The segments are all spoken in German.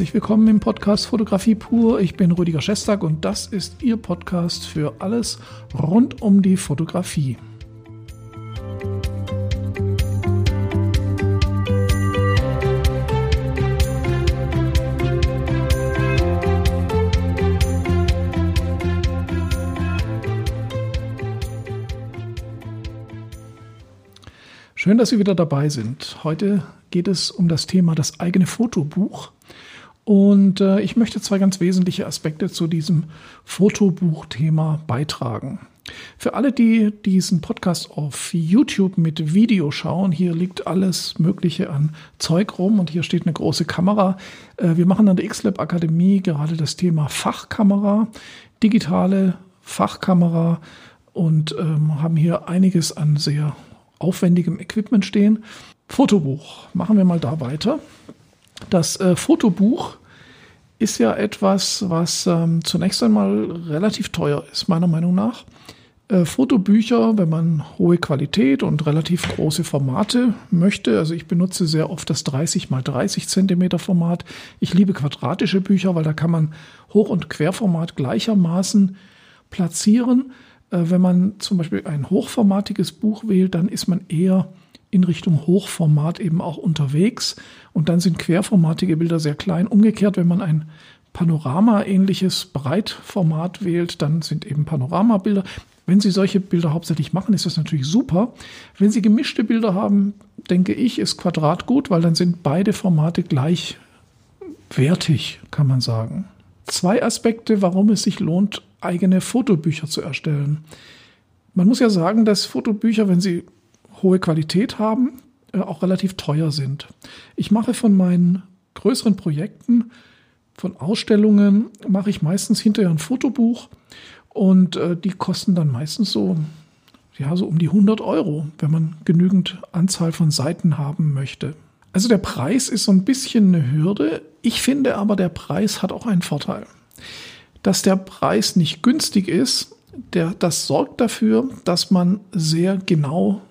Herzlich willkommen im Podcast Fotografie pur. Ich bin Rüdiger Schestag und das ist Ihr Podcast für alles rund um die Fotografie. Schön, dass Sie wieder dabei sind. Heute geht es um das Thema das eigene Fotobuch. Und äh, ich möchte zwei ganz wesentliche Aspekte zu diesem Fotobuch-Thema beitragen. Für alle, die diesen Podcast auf YouTube mit Video schauen, hier liegt alles Mögliche an Zeug rum und hier steht eine große Kamera. Äh, wir machen an der XLab Akademie gerade das Thema Fachkamera, digitale Fachkamera und ähm, haben hier einiges an sehr aufwendigem Equipment stehen. Fotobuch, machen wir mal da weiter. Das äh, Fotobuch ist ja etwas, was ähm, zunächst einmal relativ teuer ist, meiner Meinung nach. Äh, Fotobücher, wenn man hohe Qualität und relativ große Formate möchte, also ich benutze sehr oft das 30 mal 30 Zentimeter Format. Ich liebe quadratische Bücher, weil da kann man Hoch- und Querformat gleichermaßen platzieren. Äh, wenn man zum Beispiel ein hochformatiges Buch wählt, dann ist man eher in Richtung Hochformat eben auch unterwegs. Und dann sind querformatige Bilder sehr klein. Umgekehrt, wenn man ein Panorama-ähnliches Breitformat wählt, dann sind eben Panoramabilder. Wenn Sie solche Bilder hauptsächlich machen, ist das natürlich super. Wenn Sie gemischte Bilder haben, denke ich, ist Quadrat gut, weil dann sind beide Formate gleichwertig, kann man sagen. Zwei Aspekte, warum es sich lohnt, eigene Fotobücher zu erstellen. Man muss ja sagen, dass Fotobücher, wenn sie hohe Qualität haben, äh, auch relativ teuer sind. Ich mache von meinen größeren Projekten, von Ausstellungen, mache ich meistens hinterher ein Fotobuch und äh, die kosten dann meistens so, ja, so um die 100 Euro, wenn man genügend Anzahl von Seiten haben möchte. Also der Preis ist so ein bisschen eine Hürde. Ich finde aber, der Preis hat auch einen Vorteil. Dass der Preis nicht günstig ist, der, das sorgt dafür, dass man sehr genau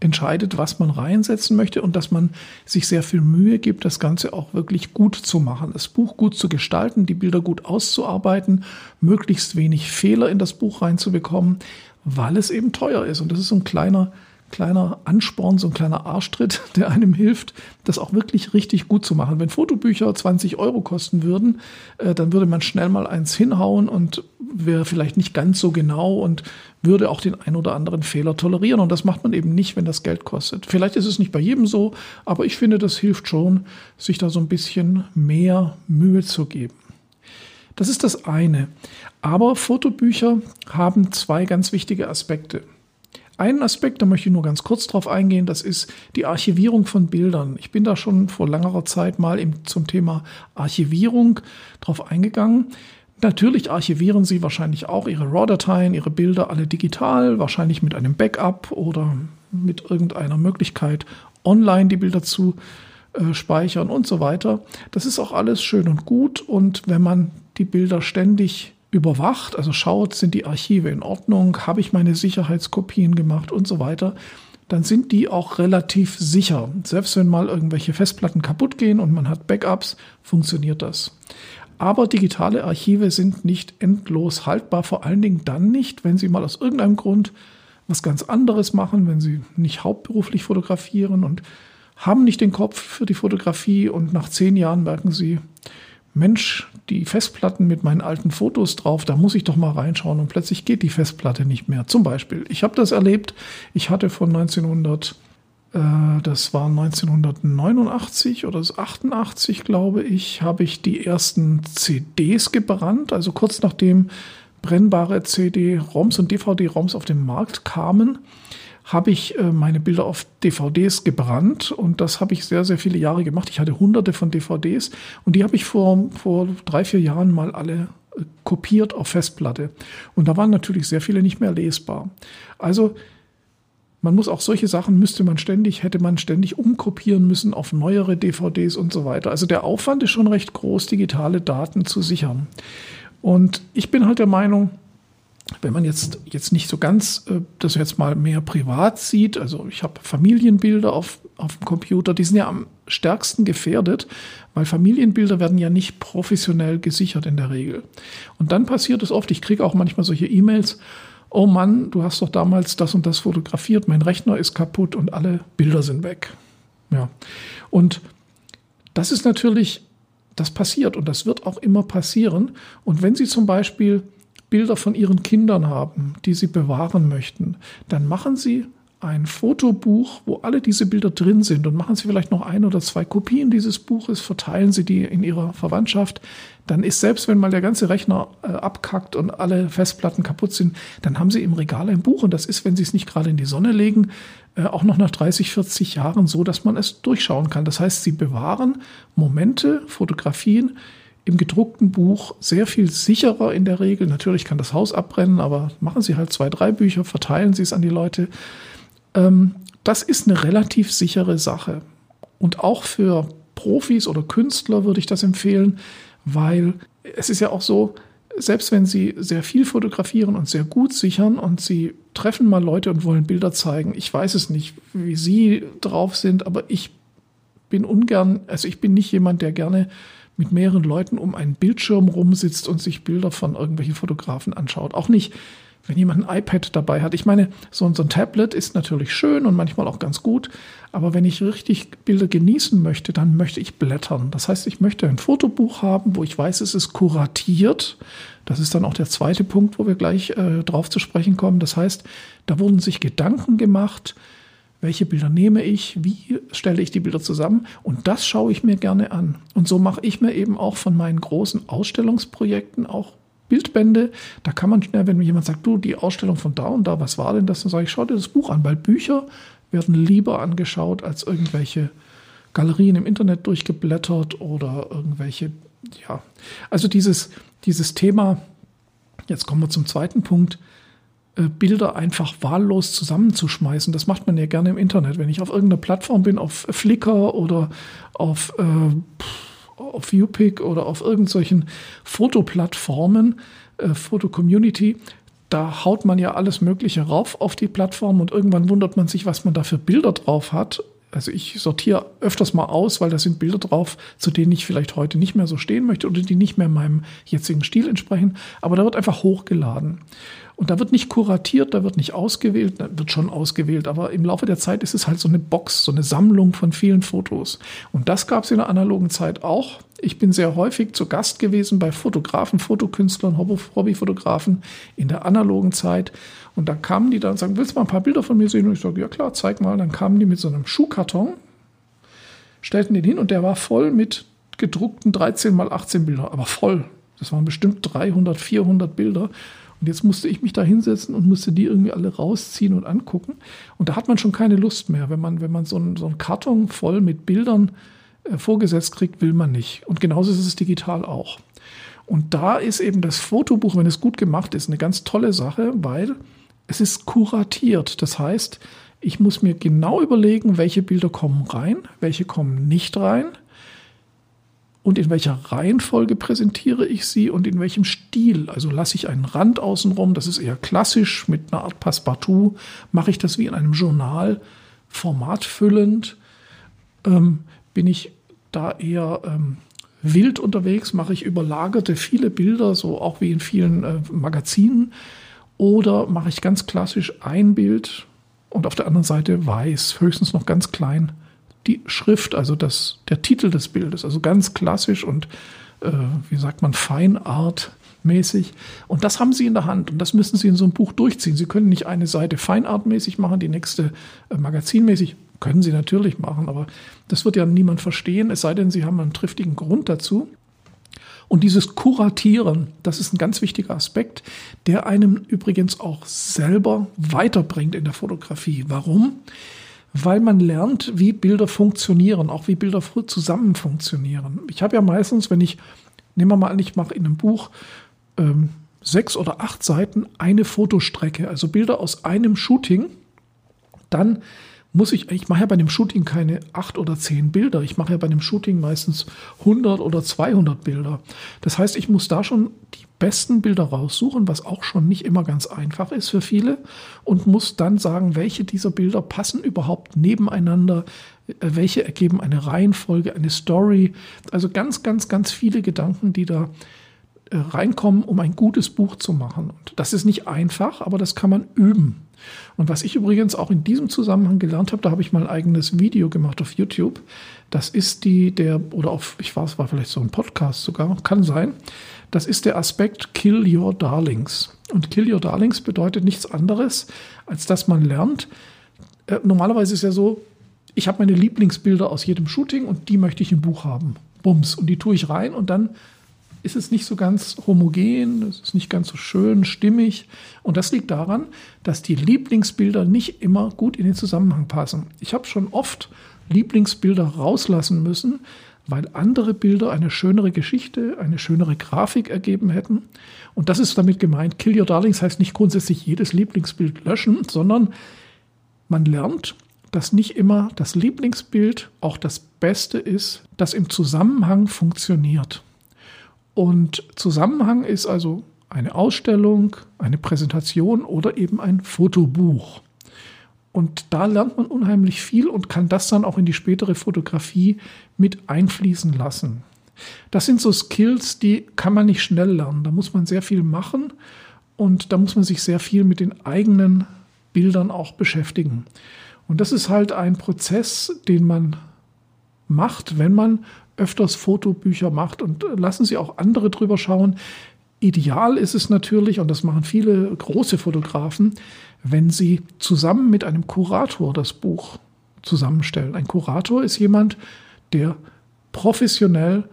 entscheidet, was man reinsetzen möchte und dass man sich sehr viel Mühe gibt, das Ganze auch wirklich gut zu machen, das Buch gut zu gestalten, die Bilder gut auszuarbeiten, möglichst wenig Fehler in das Buch reinzubekommen, weil es eben teuer ist. Und das ist so ein kleiner kleiner Ansporn, so ein kleiner Arschtritt, der einem hilft, das auch wirklich richtig gut zu machen. Wenn Fotobücher 20 Euro kosten würden, äh, dann würde man schnell mal eins hinhauen und wäre vielleicht nicht ganz so genau und würde auch den ein oder anderen Fehler tolerieren. Und das macht man eben nicht, wenn das Geld kostet. Vielleicht ist es nicht bei jedem so, aber ich finde, das hilft schon, sich da so ein bisschen mehr Mühe zu geben. Das ist das eine. Aber Fotobücher haben zwei ganz wichtige Aspekte. Einen Aspekt, da möchte ich nur ganz kurz drauf eingehen, das ist die Archivierung von Bildern. Ich bin da schon vor längerer Zeit mal im, zum Thema Archivierung drauf eingegangen. Natürlich archivieren Sie wahrscheinlich auch Ihre RAW-Dateien, Ihre Bilder alle digital, wahrscheinlich mit einem Backup oder mit irgendeiner Möglichkeit, online die Bilder zu äh, speichern und so weiter. Das ist auch alles schön und gut und wenn man die Bilder ständig überwacht, also schaut, sind die Archive in Ordnung, habe ich meine Sicherheitskopien gemacht und so weiter, dann sind die auch relativ sicher. Selbst wenn mal irgendwelche Festplatten kaputt gehen und man hat Backups, funktioniert das. Aber digitale Archive sind nicht endlos haltbar, vor allen Dingen dann nicht, wenn Sie mal aus irgendeinem Grund was ganz anderes machen, wenn Sie nicht hauptberuflich fotografieren und haben nicht den Kopf für die Fotografie und nach zehn Jahren merken Sie, Mensch, die Festplatten mit meinen alten Fotos drauf, da muss ich doch mal reinschauen und plötzlich geht die Festplatte nicht mehr. Zum Beispiel, ich habe das erlebt, ich hatte von 1900, äh, das war 1989 oder 88, glaube ich, habe ich die ersten CDs gebrannt, also kurz nachdem brennbare CD-ROMs und DVD-ROMs auf den Markt kamen habe ich äh, meine Bilder auf DVDs gebrannt und das habe ich sehr, sehr viele Jahre gemacht. Ich hatte hunderte von DVDs und die habe ich vor, vor drei, vier Jahren mal alle äh, kopiert auf Festplatte. Und da waren natürlich sehr viele nicht mehr lesbar. Also man muss auch solche Sachen müsste man ständig, hätte man ständig umkopieren müssen auf neuere DVDs und so weiter. Also der Aufwand ist schon recht groß, digitale Daten zu sichern. Und ich bin halt der Meinung, wenn man jetzt, jetzt nicht so ganz äh, das jetzt mal mehr privat sieht, also ich habe Familienbilder auf auf dem Computer, die sind ja am stärksten gefährdet, weil Familienbilder werden ja nicht professionell gesichert in der Regel. Und dann passiert es oft, ich kriege auch manchmal solche E-Mails, oh Mann, du hast doch damals das und das fotografiert, mein Rechner ist kaputt und alle Bilder sind weg. Ja. Und das ist natürlich, das passiert und das wird auch immer passieren. Und wenn Sie zum Beispiel Bilder von Ihren Kindern haben, die Sie bewahren möchten, dann machen Sie ein Fotobuch, wo alle diese Bilder drin sind und machen Sie vielleicht noch ein oder zwei Kopien dieses Buches, verteilen Sie die in Ihrer Verwandtschaft, dann ist selbst wenn mal der ganze Rechner äh, abkackt und alle Festplatten kaputt sind, dann haben Sie im Regal ein Buch und das ist, wenn Sie es nicht gerade in die Sonne legen, äh, auch noch nach 30, 40 Jahren so, dass man es durchschauen kann. Das heißt, Sie bewahren Momente, Fotografien, im gedruckten Buch sehr viel sicherer in der Regel. Natürlich kann das Haus abbrennen, aber machen Sie halt zwei, drei Bücher, verteilen Sie es an die Leute. Ähm, das ist eine relativ sichere Sache. Und auch für Profis oder Künstler würde ich das empfehlen, weil es ist ja auch so, selbst wenn Sie sehr viel fotografieren und sehr gut sichern und Sie treffen mal Leute und wollen Bilder zeigen, ich weiß es nicht, wie Sie drauf sind, aber ich bin ungern, also ich bin nicht jemand, der gerne mit mehreren Leuten um einen Bildschirm rumsitzt und sich Bilder von irgendwelchen Fotografen anschaut. Auch nicht, wenn jemand ein iPad dabei hat. Ich meine, so, so ein Tablet ist natürlich schön und manchmal auch ganz gut, aber wenn ich richtig Bilder genießen möchte, dann möchte ich blättern. Das heißt, ich möchte ein Fotobuch haben, wo ich weiß, es ist kuratiert. Das ist dann auch der zweite Punkt, wo wir gleich äh, drauf zu sprechen kommen. Das heißt, da wurden sich Gedanken gemacht, welche Bilder nehme ich, wie stelle ich die Bilder zusammen und das schaue ich mir gerne an. Und so mache ich mir eben auch von meinen großen Ausstellungsprojekten auch Bildbände. Da kann man schnell, wenn mir jemand sagt, du, die Ausstellung von da und da, was war denn das? Dann sage ich, schau dir das Buch an, weil Bücher werden lieber angeschaut als irgendwelche Galerien im Internet durchgeblättert oder irgendwelche, ja. Also dieses, dieses Thema, jetzt kommen wir zum zweiten Punkt, Bilder einfach wahllos zusammenzuschmeißen. Das macht man ja gerne im Internet. Wenn ich auf irgendeiner Plattform bin, auf Flickr oder auf, äh, auf UPic oder auf irgendwelchen Fotoplattformen, äh, Foto-Community, da haut man ja alles Mögliche rauf auf die Plattform und irgendwann wundert man sich, was man da für Bilder drauf hat. Also ich sortiere öfters mal aus, weil da sind Bilder drauf, zu denen ich vielleicht heute nicht mehr so stehen möchte oder die nicht mehr meinem jetzigen Stil entsprechen. Aber da wird einfach hochgeladen. Und da wird nicht kuratiert, da wird nicht ausgewählt, da wird schon ausgewählt, aber im Laufe der Zeit ist es halt so eine Box, so eine Sammlung von vielen Fotos. Und das gab es in der analogen Zeit auch. Ich bin sehr häufig zu Gast gewesen bei Fotografen, Fotokünstlern, Hobbyfotografen in der analogen Zeit. Und da kamen die dann und sagen, willst du mal ein paar Bilder von mir sehen? Und ich sage, ja klar, zeig mal. Dann kamen die mit so einem Schuhkarton, stellten den hin und der war voll mit gedruckten 13 mal 18 Bilder, aber voll. Das waren bestimmt 300, 400 Bilder. Und jetzt musste ich mich da hinsetzen und musste die irgendwie alle rausziehen und angucken. Und da hat man schon keine Lust mehr. Wenn man, wenn man so einen, so einen Karton voll mit Bildern äh, vorgesetzt kriegt, will man nicht. Und genauso ist es digital auch. Und da ist eben das Fotobuch, wenn es gut gemacht ist, eine ganz tolle Sache, weil es ist kuratiert. Das heißt, ich muss mir genau überlegen, welche Bilder kommen rein, welche kommen nicht rein und in welcher Reihenfolge präsentiere ich sie und in welchem Stil. Also lasse ich einen Rand außenrum, das ist eher klassisch mit einer Art Passepartout, mache ich das wie in einem Journal, formatfüllend, ähm, bin ich da eher ähm, wild unterwegs, mache ich überlagerte viele Bilder, so auch wie in vielen äh, Magazinen, oder mache ich ganz klassisch ein Bild und auf der anderen Seite weiß, höchstens noch ganz klein die Schrift, also das, der Titel des Bildes, also ganz klassisch und äh, wie sagt man, Feinart mäßig. Und das haben Sie in der Hand und das müssen Sie in so einem Buch durchziehen. Sie können nicht eine Seite feinartmäßig machen, die nächste äh, magazinmäßig. Können Sie natürlich machen, aber das wird ja niemand verstehen, es sei denn, Sie haben einen triftigen Grund dazu. Und dieses Kuratieren, das ist ein ganz wichtiger Aspekt, der einem übrigens auch selber weiterbringt in der Fotografie. Warum? Weil man lernt, wie Bilder funktionieren, auch wie Bilder zusammen funktionieren. Ich habe ja meistens, wenn ich, nehmen wir mal an, ich mache in einem Buch ähm, sechs oder acht Seiten eine Fotostrecke, also Bilder aus einem Shooting, dann muss ich, ich mache ja bei einem Shooting keine acht oder zehn Bilder. Ich mache ja bei einem Shooting meistens 100 oder 200 Bilder. Das heißt, ich muss da schon die besten Bilder raussuchen, was auch schon nicht immer ganz einfach ist für viele und muss dann sagen, welche dieser Bilder passen überhaupt nebeneinander, äh, welche ergeben eine Reihenfolge, eine Story. Also ganz, ganz, ganz viele Gedanken, die da reinkommen, um ein gutes Buch zu machen. Und das ist nicht einfach, aber das kann man üben. Und was ich übrigens auch in diesem Zusammenhang gelernt habe, da habe ich mal ein eigenes Video gemacht auf YouTube. Das ist die, der, oder auf, ich weiß, war vielleicht so ein Podcast sogar, kann sein. Das ist der Aspekt Kill Your Darlings. Und Kill Your Darlings bedeutet nichts anderes, als dass man lernt. Äh, normalerweise ist ja so, ich habe meine Lieblingsbilder aus jedem Shooting und die möchte ich im Buch haben. Bums. Und die tue ich rein und dann ist es nicht so ganz homogen, es ist nicht ganz so schön, stimmig. Und das liegt daran, dass die Lieblingsbilder nicht immer gut in den Zusammenhang passen. Ich habe schon oft Lieblingsbilder rauslassen müssen, weil andere Bilder eine schönere Geschichte, eine schönere Grafik ergeben hätten. Und das ist damit gemeint. Kill Your Darlings heißt nicht grundsätzlich jedes Lieblingsbild löschen, sondern man lernt, dass nicht immer das Lieblingsbild auch das Beste ist, das im Zusammenhang funktioniert. Und Zusammenhang ist also eine Ausstellung, eine Präsentation oder eben ein Fotobuch. Und da lernt man unheimlich viel und kann das dann auch in die spätere Fotografie mit einfließen lassen. Das sind so Skills, die kann man nicht schnell lernen. Da muss man sehr viel machen und da muss man sich sehr viel mit den eigenen Bildern auch beschäftigen. Und das ist halt ein Prozess, den man macht, wenn man öfters Fotobücher macht und lassen Sie auch andere drüber schauen. Ideal ist es natürlich, und das machen viele große Fotografen, wenn sie zusammen mit einem Kurator das Buch zusammenstellen. Ein Kurator ist jemand, der professionell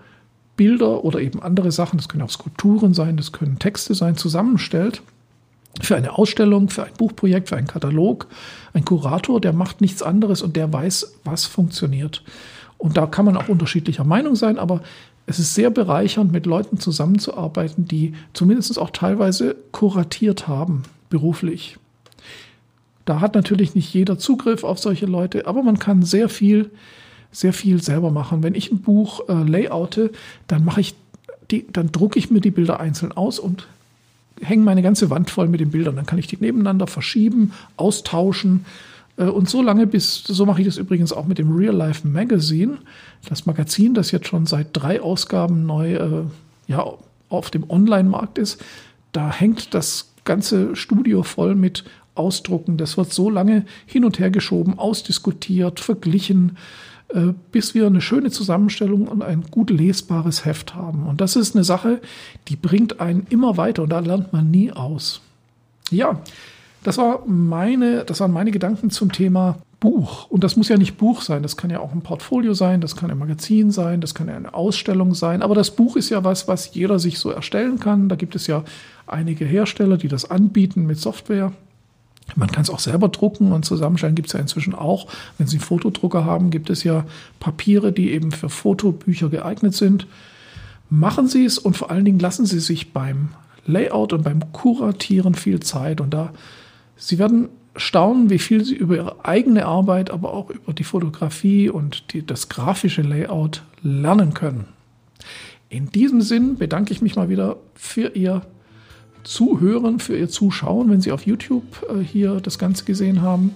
Bilder oder eben andere Sachen, das können auch Skulpturen sein, das können Texte sein, zusammenstellt für eine Ausstellung, für ein Buchprojekt, für einen Katalog. Ein Kurator, der macht nichts anderes und der weiß, was funktioniert. Und da kann man auch unterschiedlicher Meinung sein, aber es ist sehr bereichernd, mit Leuten zusammenzuarbeiten, die zumindest auch teilweise kuratiert haben, beruflich. Da hat natürlich nicht jeder Zugriff auf solche Leute, aber man kann sehr viel, sehr viel selber machen. Wenn ich ein Buch äh, layoute, dann mache ich die, dann drucke ich mir die Bilder einzeln aus und hänge meine ganze Wand voll mit den Bildern. Dann kann ich die nebeneinander verschieben, austauschen und so lange bis, so mache ich das übrigens auch mit dem Real Life Magazine, das Magazin, das jetzt schon seit drei Ausgaben neu äh, ja, auf dem Online-Markt ist. Da hängt das ganze Studio voll mit Ausdrucken. Das wird so lange hin und her geschoben, ausdiskutiert, verglichen, äh, bis wir eine schöne Zusammenstellung und ein gut lesbares Heft haben. Und das ist eine Sache, die bringt einen immer weiter und da lernt man nie aus. Ja, das war meine, das waren meine Gedanken zum Thema Buch. Und das muss ja nicht Buch sein, das kann ja auch ein Portfolio sein, das kann ein Magazin sein, das kann ja eine Ausstellung sein. Aber das Buch ist ja was, was jeder sich so erstellen kann. Da gibt es ja einige Hersteller, die das anbieten mit Software. Man kann es auch selber drucken und zusammenstellen gibt es ja inzwischen auch. Wenn Sie einen Fotodrucker haben, gibt es ja Papiere, die eben für Fotobücher geeignet sind. Machen Sie es und vor allen Dingen lassen Sie sich beim Layout und beim Kuratieren viel Zeit. Und da Sie werden staunen, wie viel Sie über Ihre eigene Arbeit, aber auch über die Fotografie und die, das grafische Layout lernen können. In diesem Sinn bedanke ich mich mal wieder für Ihr Zuhören, für Ihr Zuschauen, wenn Sie auf YouTube äh, hier das Ganze gesehen haben.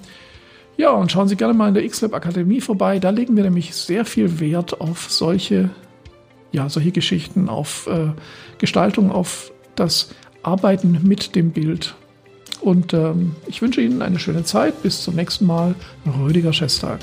Ja, und schauen Sie gerne mal in der XLab Akademie vorbei. Da legen wir nämlich sehr viel Wert auf solche, ja, solche Geschichten, auf äh, Gestaltung, auf das Arbeiten mit dem Bild und ähm, ich wünsche Ihnen eine schöne Zeit. Bis zum nächsten Mal. Rüdiger Schestag.